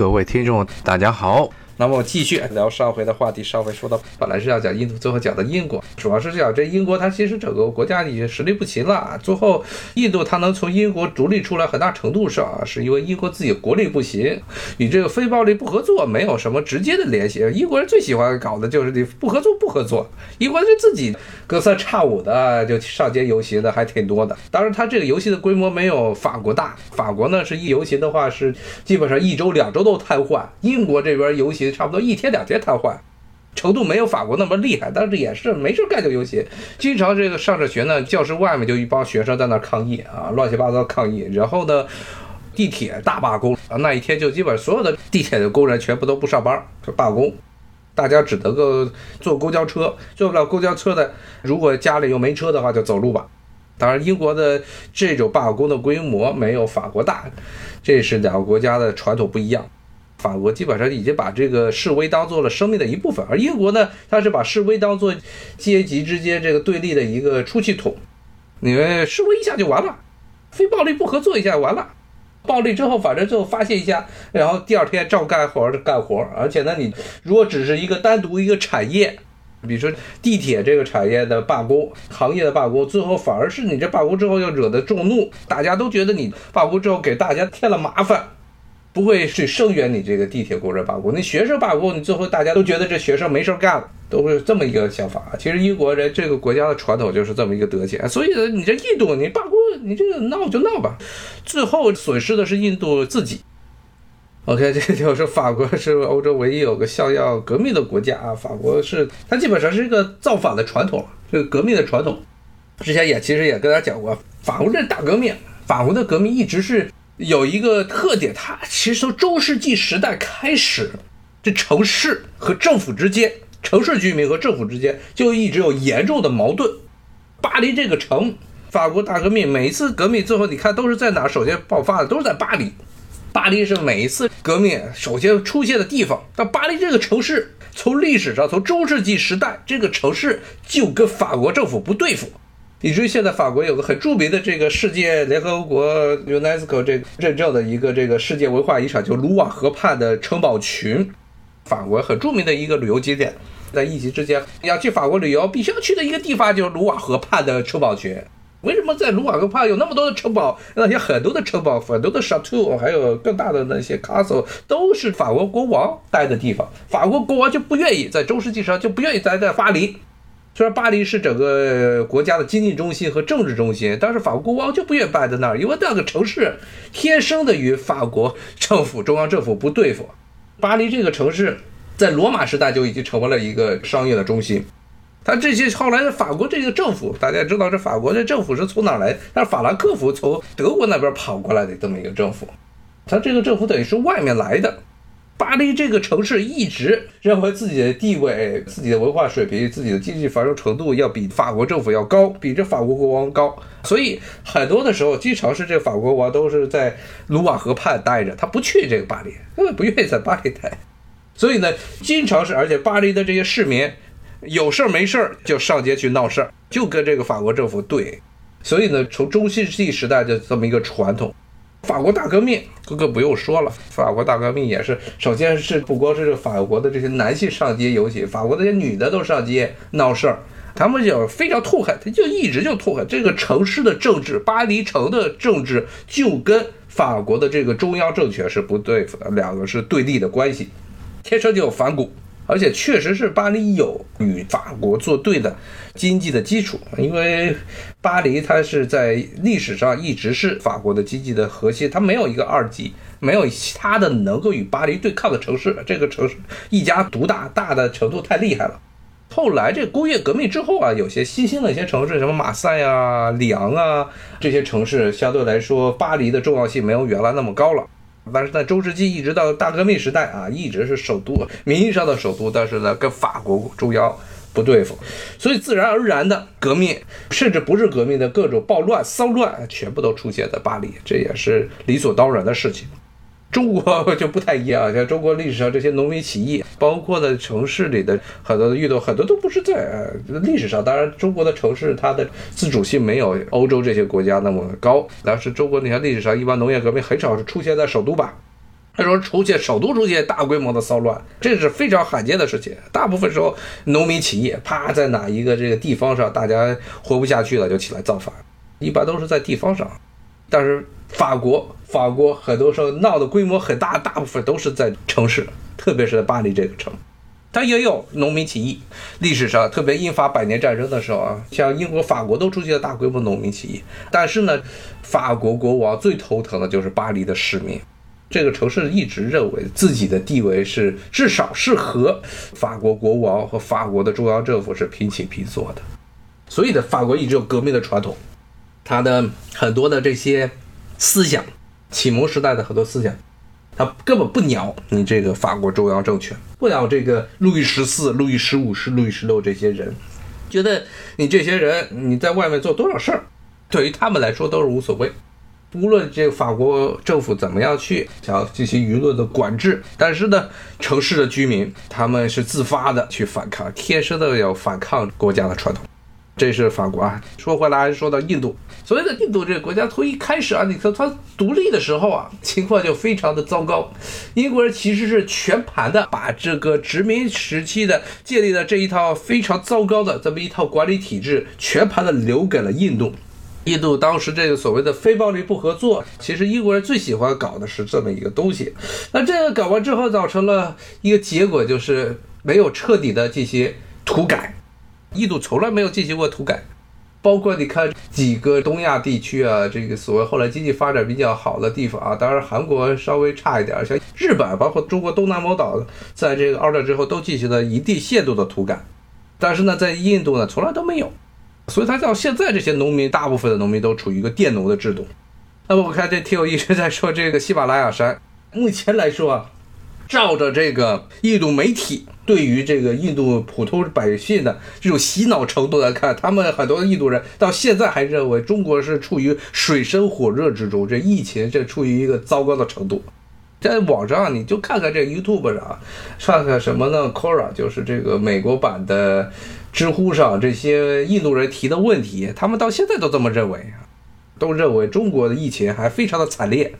各位听众，大家好。那么继续聊上回的话题。上回说到，本来是要讲印度，最后讲的英国，主要是讲这英国，它其实整个国家已经实力不行了。最后，印度它能从英国独立出来，很大程度上，是因为英国自己国力不行，与这个非暴力不合作没有什么直接的联系。英国人最喜欢搞的就是你不合作不合作，英国人自己隔三差五的就上街游行的还挺多的。当然，它这个游行的规模没有法国大，法国呢是一游行的话是基本上一周两周都瘫痪，英国这边游行。差不多一天两天瘫痪，程度没有法国那么厉害，但是也是没事干就游行，经常这个上着学呢，教室外面就一帮学生在那抗议啊，乱七八糟抗议，然后呢，地铁大罢工啊，那一天就基本所有的地铁的工人全部都不上班，就罢工，大家只能够坐公交车，坐不了公交车的，如果家里又没车的话，就走路吧。当然，英国的这种罢工的规模没有法国大，这是两个国家的传统不一样。法国基本上已经把这个示威当做了生命的一部分，而英国呢，它是把示威当做阶级之间这个对立的一个出气筒。你们示威一下就完了，非暴力不合作一下完了，暴力之后反正最后发泄一下，然后第二天照干活儿干活儿。而且呢，你如果只是一个单独一个产业，比如说地铁这个产业的罢工，行业的罢工，最后反而是你这罢工之后又惹得众怒，大家都觉得你罢工之后给大家添了麻烦。不会去声援你这个地铁工人罢工，那学生罢工，你最后大家都觉得这学生没事干了，都是这么一个想法。其实英国人这个国家的传统就是这么一个德行，所以呢，你这印度你罢工，你这个闹就闹吧，最后损失的是印度自己。OK，这就是法国是欧洲唯一有个像样革命的国家啊。法国是它基本上是一个造反的传统，这个革命的传统。之前也其实也跟大家讲过，法国这大革命，法国的革命一直是。有一个特点，它其实从中世纪时代开始，这城市和政府之间，城市居民和政府之间就一直有严重的矛盾。巴黎这个城，法国大革命每一次革命最后你看都是在哪首先爆发的？都是在巴黎。巴黎是每一次革命首先出现的地方。但巴黎这个城市，从历史上从中世纪时代，这个城市就跟法国政府不对付。以至于现在法国有个很著名的这个世界联合国 UNESCO 这个认证的一个这个世界文化遗产，就卢瓦河畔的城堡群，法国很著名的一个旅游景点。在疫情之前，要去法国旅游，必须要去的一个地方就是卢瓦河畔的城堡群。为什么在卢瓦河畔有那么多的城堡？那些很多的城堡，很多的 chateau，还有更大的那些 castle，都是法国国王待的地方。法国国王就不愿意在中世纪上就不愿意待在巴黎。虽然巴黎是整个国家的经济中心和政治中心，但是法国国王就不愿意办在那儿，因为那个城市天生的与法国政府、中央政府不对付。巴黎这个城市在罗马时代就已经成为了一个商业的中心。他这些后来的法国这个政府，大家知道这法国的政府是从哪来？但是法兰克福从德国那边跑过来的这么一个政府，他这个政府等于是外面来的。巴黎这个城市一直认为自己的地位、自己的文化水平、自己的经济繁荣程度要比法国政府要高，比这法国国王高，所以很多的时候，经常是这法国王都是在卢瓦河畔待着，他不去这个巴黎，根本不愿意在巴黎待。所以呢，经常是，而且巴黎的这些市民有事儿没事儿就上街去闹事儿，就跟这个法国政府对。所以呢，从中世纪时代的这么一个传统。法国大革命，哥哥不用说了。法国大革命也是，首先是不光是法国的这些男性上街游行，法国那些女的都上街闹事儿。他们就非常痛恨，他就一直就痛恨这个城市的政治，巴黎城的政治就跟法国的这个中央政权是不对付的，两个是对立的关系，天生就有反骨。而且确实是巴黎有与法国作对的经济的基础，因为巴黎它是在历史上一直是法国的经济的核心，它没有一个二级，没有其他的能够与巴黎对抗的城市，这个城市一家独大，大的程度太厉害了。后来这工业革命之后啊，有些新兴的一些城市，什么马赛啊、里昂啊这些城市，相对来说巴黎的重要性没有原来那么高了。但是在中世纪一直到大革命时代啊，一直是首都，名义上的首都，但是呢，跟法国中央不对付，所以自然而然的革命，甚至不是革命的各种暴乱、骚乱，全部都出现在巴黎，这也是理所当然的事情。中国就不太一样，像中国历史上这些农民起义，包括在城市里的很多的运动，很多都不是在呃历史上。当然，中国的城市它的自主性没有欧洲这些国家那么高。但是中国你看历史上，一般农业革命很少是出现在首都吧？他说出现首都出现大规模的骚乱，这是非常罕见的事情。大部分时候农民起义，啪在哪一个这个地方上，大家活不下去了就起来造反，一般都是在地方上。但是法国，法国很多时候闹的规模很大，大部分都是在城市，特别是在巴黎这个城。它也有农民起义，历史上特别英法百年战争的时候啊，像英国、法国都出现了大规模农民起义。但是呢，法国国王最头疼的就是巴黎的市民，这个城市一直认为自己的地位是至少是和法国国王和法国的中央政府是平起平坐的。所以呢，法国一直有革命的传统，它的很多的这些思想，启蒙时代的很多思想。他根本不鸟你这个法国中央政权，不鸟这个路易十四、路易十五是路易十六这些人，觉得你这些人你在外面做多少事儿，对于他们来说都是无所谓。无论这个法国政府怎么样去想要进行舆论的管制，但是呢，城市的居民他们是自发的去反抗，天生的有反抗国家的传统。这是法国啊。说回来，说到印度。所谓的印度这个国家，从一开始啊，你看它独立的时候啊，情况就非常的糟糕。英国人其实是全盘的把这个殖民时期的建立的这一套非常糟糕的这么一套管理体制，全盘的留给了印度。印度当时这个所谓的非暴力不合作，其实英国人最喜欢搞的是这么一个东西。那这个搞完之后，造成了一个结果，就是没有彻底的进行土改。印度从来没有进行过土改，包括你看几个东亚地区啊，这个所谓后来经济发展比较好的地方啊，当然韩国稍微差一点，像日本，包括中国东南某岛，在这个二战之后都进行了一定限度的土改，但是呢，在印度呢从来都没有，所以它到现在这些农民，大部分的农民都处于一个佃农的制度。那么我看这挺有意思，在说这个喜马拉雅山，目前来说啊。照着这个印度媒体对于这个印度普通百姓的这种洗脑程度来看，他们很多印度人到现在还认为中国是处于水深火热之中，这疫情这处于一个糟糕的程度。在网上你就看看这 YouTube 上，看看什么呢？Quora 就是这个美国版的知乎上这些印度人提的问题，他们到现在都这么认为，都认为中国的疫情还非常的惨烈。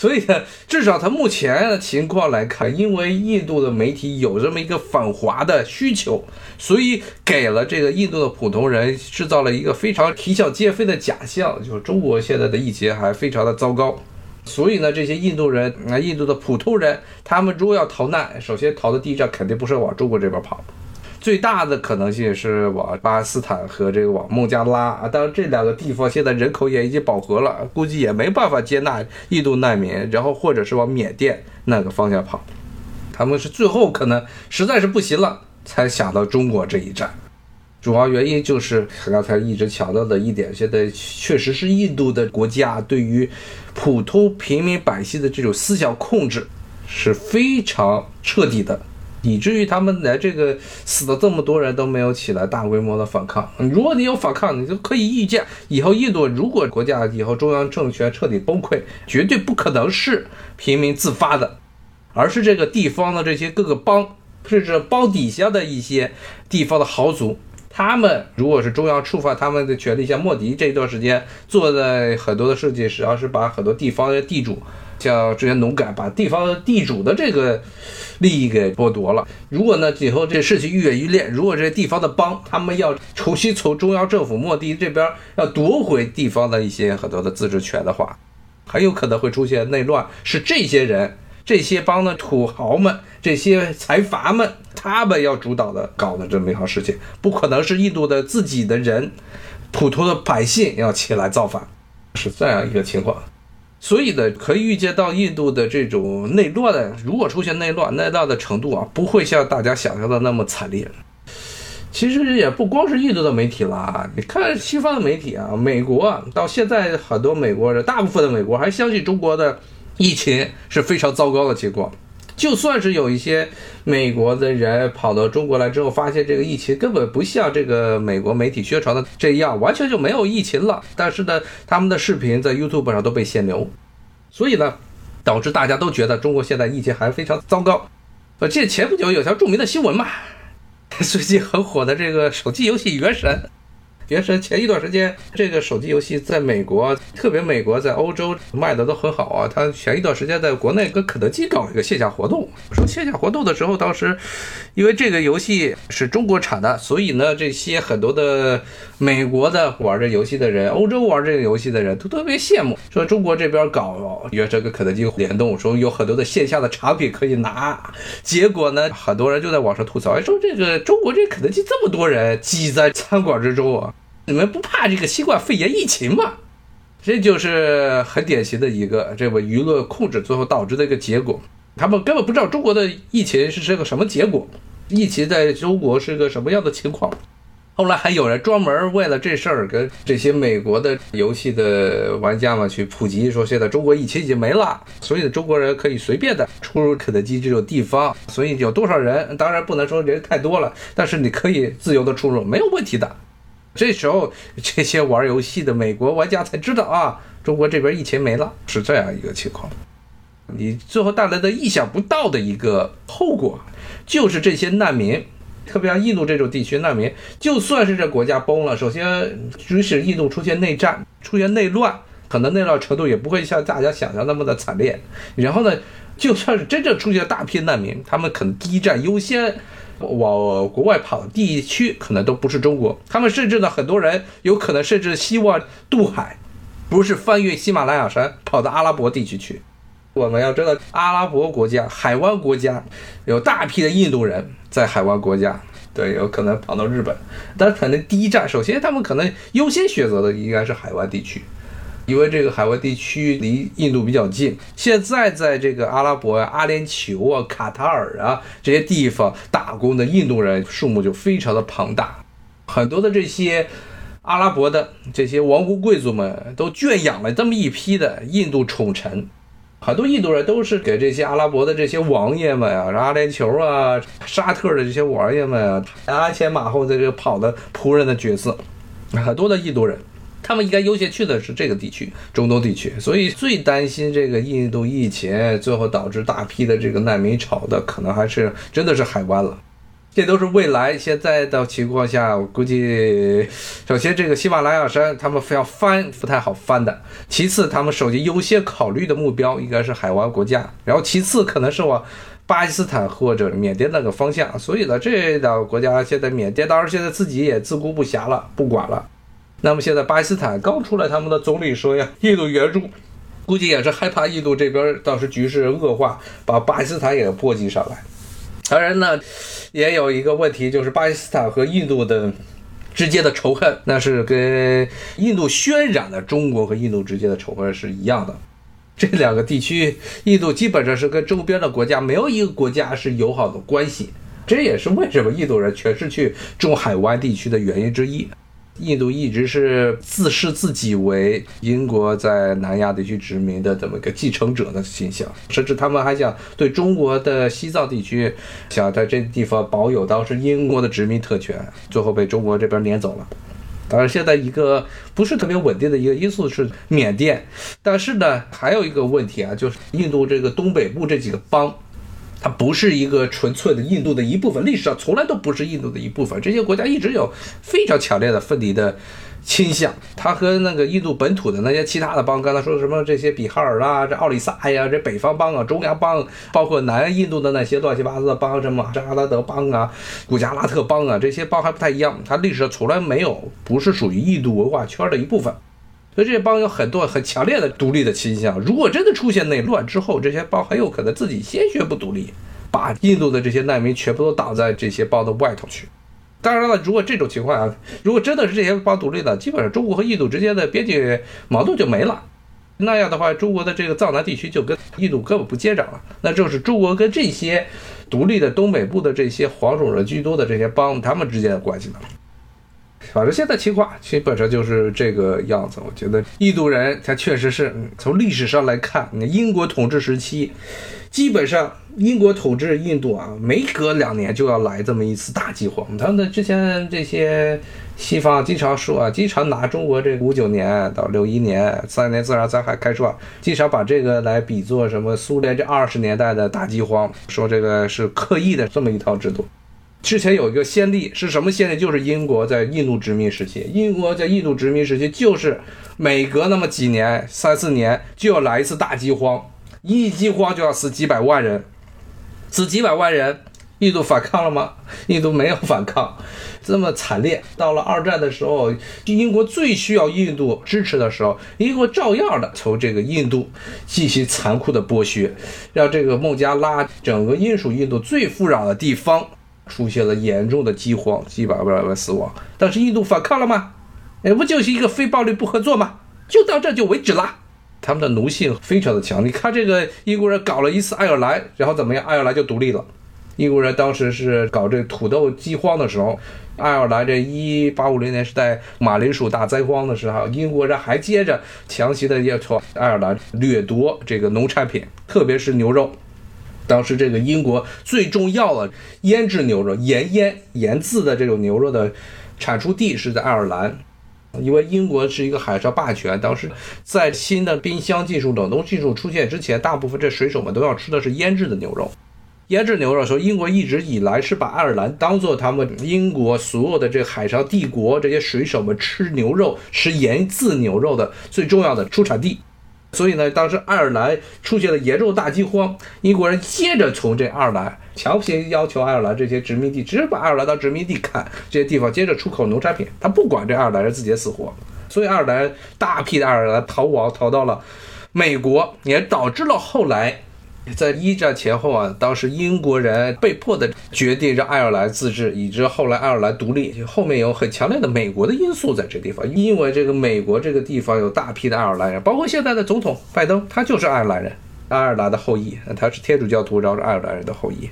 所以呢，至少从目前的情况来看，因为印度的媒体有这么一个反华的需求，所以给了这个印度的普通人制造了一个非常啼笑皆非的假象，就是中国现在的疫情还非常的糟糕。所以呢，这些印度人啊，印度的普通人，他们如果要逃难，首先逃的第一站肯定不是往中国这边跑。最大的可能性是往巴基斯坦和这个往孟加拉啊，当然这两个地方现在人口也已经饱和了，估计也没办法接纳印度难民，然后或者是往缅甸那个方向跑，他们是最后可能实在是不行了，才想到中国这一站。主要原因就是刚才一直强调的一点，现在确实是印度的国家对于普通平民百姓的这种思想控制是非常彻底的。以至于他们来这个死的这么多人都没有起来大规模的反抗。如果你有反抗，你就可以预见，以后印度如果国家以后中央政权彻底崩溃，绝对不可能是平民自发的，而是这个地方的这些各个邦，甚至邦底下的一些地方的豪族，他们如果是中央触发他们的权利，像莫迪这一段时间做的很多的事情，实际上是把很多地方的地主。像这些农改，把地方地主的这个利益给剥夺了。如果呢，以后这事情愈演愈烈，如果这些地方的帮他们要重新从中央政府莫迪这边要夺回地方的一些很多的自治权的话，很有可能会出现内乱。是这些人、这些帮的土豪们、这些财阀们，他们要主导的搞的这么一行事情，不可能是印度的自己的人、普通的百姓要起来造反，是这样一个情况。所以呢，可以预见到印度的这种内乱，如果出现内乱，内乱的程度啊，不会像大家想象的那么惨烈。其实也不光是印度的媒体啦，你看西方的媒体啊，美国到现在很多美国人，大部分的美国还相信中国的疫情是非常糟糕的情况。就算是有一些美国的人跑到中国来之后，发现这个疫情根本不像这个美国媒体宣传的这样，完全就没有疫情了。但是呢，他们的视频在 YouTube 上都被限流，所以呢，导致大家都觉得中国现在疫情还非常糟糕。呃，这前不久有条著名的新闻嘛，最近很火的这个手机游戏《原神》，原神前一段时间这个手机游戏在美国，特别美国在欧洲卖的都很好啊。它前一段时间在国内跟肯德基搞一个线下活动，说线下活动的时候，当时因为这个游戏是中国产的，所以呢，这些很多的美国的玩这游戏的人，欧洲玩这个游戏的人都特别羡慕，说中国这边搞原神跟肯德基联动，说有很多的线下的产品可以拿。结果呢，很多人就在网上吐槽，说这个中国这肯德基这么多人挤在餐馆之中啊。你们不怕这个新冠肺炎疫情吗？这就是很典型的一个这个舆论控制最后导致的一个结果。他们根本不知道中国的疫情是这个什么结果，疫情在中国是个什么样的情况。后来还有人专门为了这事儿跟这些美国的游戏的玩家们去普及，说现在中国疫情已经没了，所以中国人可以随便的出入肯德基这种地方。所以有多少人，当然不能说人太多了，但是你可以自由的出入，没有问题的。这时候，这些玩游戏的美国玩家才知道啊，中国这边疫情没了，是这样一个情况。你最后带来的意想不到的一个后果，就是这些难民，特别像印度这种地区难民，就算是这国家崩了，首先，即使印度出现内战、出现内乱，可能内乱程度也不会像大家想象那么的惨烈。然后呢，就算是真正出现大批难民，他们可能第一站优先。往国外跑的地区可能都不是中国，他们甚至呢，很多人有可能甚至希望渡海，不是翻越喜马拉雅山跑到阿拉伯地区去。我们要知道，阿拉伯国家、海湾国家有大批的印度人在海湾国家，对，有可能跑到日本，但可能第一站，首先他们可能优先选择的应该是海湾地区。因为这个海湾地区离印度比较近，现在在这个阿拉伯啊、阿联酋啊、卡塔尔啊这些地方打工的印度人数目就非常的庞大，很多的这些阿拉伯的这些王公贵族们都圈养了这么一批的印度宠臣，很多印度人都是给这些阿拉伯的这些王爷们啊、阿联酋啊、沙特的这些王爷们啊，鞍前马后在这跑的仆人的角色，很多的印度人。他们应该优先去的是这个地区，中东地区。所以最担心这个印度疫情最后导致大批的这个难民潮的，可能还是真的是海湾了。这都是未来现在的情况下，我估计，首先这个喜马拉雅山他们非要翻不太好翻的。其次，他们首先优先考虑的目标应该是海湾国家，然后其次可能是往巴基斯坦或者缅甸那个方向。所以呢，这两个国家现在缅甸当然现在自己也自顾不暇了，不管了。那么现在巴基斯坦刚出来，他们的总理说呀，印度援助，估计也是害怕印度这边到时局势恶化，把巴基斯坦也波及上来。当然呢，也有一个问题，就是巴基斯坦和印度的之间的仇恨，那是跟印度渲染的中国和印度之间的仇恨是一样的。这两个地区，印度基本上是跟周边的国家没有一个国家是友好的关系，这也是为什么印度人全是去中海湾地区的原因之一。印度一直是自视自己为英国在南亚地区殖民的这么一个继承者的形象，甚至他们还想对中国的西藏地区，想在这地方保有当时英国的殖民特权，最后被中国这边撵走了。当然，现在一个不是特别稳定的一个因素是缅甸，但是呢，还有一个问题啊，就是印度这个东北部这几个邦。它不是一个纯粹的印度的一部分，历史上从来都不是印度的一部分。这些国家一直有非常强烈的分离的倾向。它和那个印度本土的那些其他的邦，刚才说什么这些比哈尔啦、这奥里萨呀、这北方邦啊、中央邦，包括南印度的那些乱七八糟的邦，什么扎拉德邦啊、古加拉特邦啊，这些邦还不太一样。它历史上从来没有不是属于印度文化圈的一部分。所以这些邦有很多很强烈的独立的倾向。如果真的出现内乱之后，这些邦很有可能自己先宣布独立，把印度的这些难民全部都挡在这些邦的外头去。当然了，如果这种情况啊，如果真的是这些邦独立了，基本上中国和印度之间的边界矛盾就没了。那样的话，中国的这个藏南地区就跟印度根本不接壤了。那就是中国跟这些独立的东北部的这些黄种人居多的这些邦，他们之间的关系了。反正现在情况基本上就是这个样子。我觉得印度人他确实是从历史上来看，英国统治时期，基本上英国统治印度啊，每隔两年就要来这么一次大饥荒。他们之前这些西方经常说啊，经常拿中国这五九年到六一年三年自然灾害开涮，经常把这个来比作什么苏联这二十年代的大饥荒，说这个是刻意的这么一套制度。之前有一个先例是什么先例？就是英国在印度殖民时期，英国在印度殖民时期就是每隔那么几年、三四年就要来一次大饥荒，一饥荒就要死几百万人，死几百万人，印度反抗了吗？印度没有反抗，这么惨烈。到了二战的时候，英国最需要印度支持的时候，英国照样的从这个印度进行残酷的剥削，让这个孟加拉整个英属印度最富饶的地方。出现了严重的饥荒，几百万人死亡。但是印度反抗了吗？哎，不就是一个非暴力不合作吗？就到这就为止了。他们的奴性非常的强。你看这个英国人搞了一次爱尔兰，然后怎么样？爱尔兰就独立了。英国人当时是搞这土豆饥荒的时候，爱尔兰这一八五零年是在马铃薯大灾荒的时候，英国人还接着强行的要求爱尔兰掠夺这个农产品，特别是牛肉。当时这个英国最重要的腌制牛肉、盐腌盐渍的这种牛肉的产出地是在爱尔兰，因为英国是一个海上霸权。当时在新的冰箱技术、冷冻技术出现之前，大部分这水手们都要吃的是腌制的牛肉。腌制牛肉说，英国一直以来是把爱尔兰当做他们英国所有的这海上帝国这些水手们吃牛肉、吃盐渍牛肉的最重要的出产地。所以呢，当时爱尔兰出现了严重大饥荒，英国人接着从这爱尔兰强行要求爱尔兰这些殖民地，直接把爱尔兰当殖民地看，这些地方接着出口农产品，他不管这爱尔兰人自己的死活。所以爱尔兰大批的爱尔兰逃亡，逃到了美国，也导致了后来。在一战前后啊，当时英国人被迫的决定让爱尔兰自治，以致后来爱尔兰独立。后面有很强烈的美国的因素在这地方，因为这个美国这个地方有大批的爱尔兰人，包括现在的总统拜登，他就是爱尔兰人，爱尔兰的后裔，他是天主教徒，然后是爱尔兰人的后裔。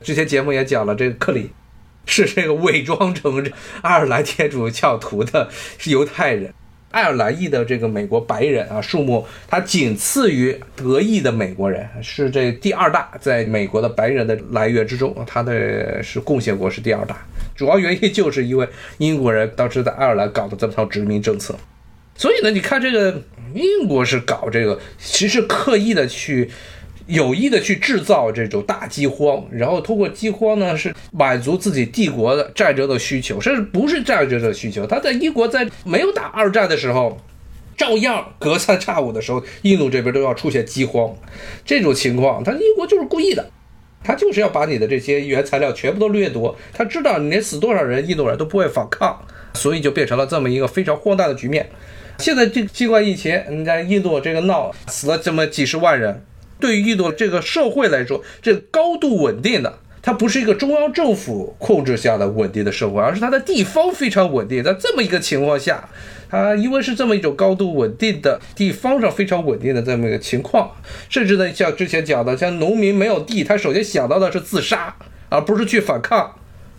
之前节目也讲了，这个克里是这个伪装成爱尔兰天主教徒的犹太人。爱尔兰裔的这个美国白人啊，数目它仅次于德裔的美国人，是这第二大，在美国的白人的来源之中，他的是贡献国是第二大。主要原因就是因为英国人当时在爱尔兰搞的这套殖民政策，所以呢，你看这个英国是搞这个，其实刻意的去。有意的去制造这种大饥荒，然后通过饥荒呢，是满足自己帝国的战争的需求，甚至不是战争的需求。他在英国在没有打二战的时候，照样隔三差五的时候，印度这边都要出现饥荒。这种情况，他英国就是故意的，他就是要把你的这些原材料全部都掠夺。他知道你连死多少人，印度人都不会反抗，所以就变成了这么一个非常荒诞的局面。现在这新冠疫情，你在印度这个闹死了这么几十万人。对于印度这个社会来说，这高度稳定的，它不是一个中央政府控制下的稳定的社会，而是它的地方非常稳定。在这么一个情况下，它因为是这么一种高度稳定的地方上非常稳定的这么一个情况，甚至呢，像之前讲的，像农民没有地，他首先想到的是自杀，而不是去反抗。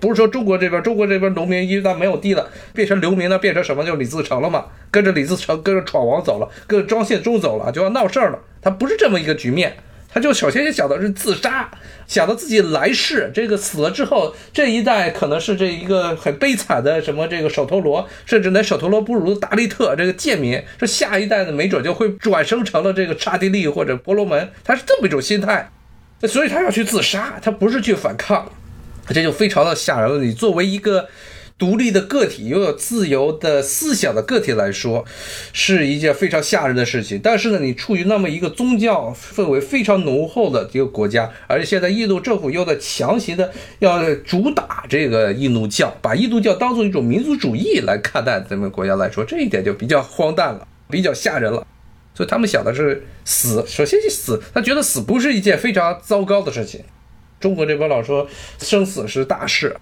不是说中国这边，中国这边农民一旦没有地了，变成流民了，变成什么？就李自成了嘛，跟着李自成，跟着闯王走了，跟着张献忠走了，就要闹事儿了。他不是这么一个局面，他就首先想到是自杀，想到自己来世这个死了之后，这一代可能是这一个很悲惨的什么这个首陀罗，甚至连首陀罗不如达利特这个贱民，这下一代呢，没准就会转生成了这个刹帝利或者婆罗门，他是这么一种心态，所以他要去自杀，他不是去反抗。这就非常的吓人了。你作为一个独立的个体，拥有自由的思想的个体来说，是一件非常吓人的事情。但是呢，你处于那么一个宗教氛围非常浓厚的一个国家，而且现在印度政府又在强行的要主打这个印度教，把印度教当做一种民族主义来看待咱们国家来说，这一点就比较荒诞了，比较吓人了。所以他们想的是死，首先是死，他觉得死不是一件非常糟糕的事情。中国这边老说生死是大事，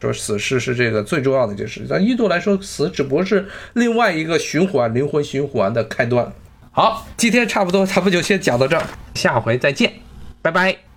说死事是这个最重要的一件事。在印度来说，死只不过是另外一个循环、灵魂循环的开端。好，今天差不多，咱们就先讲到这儿，下回再见，拜拜。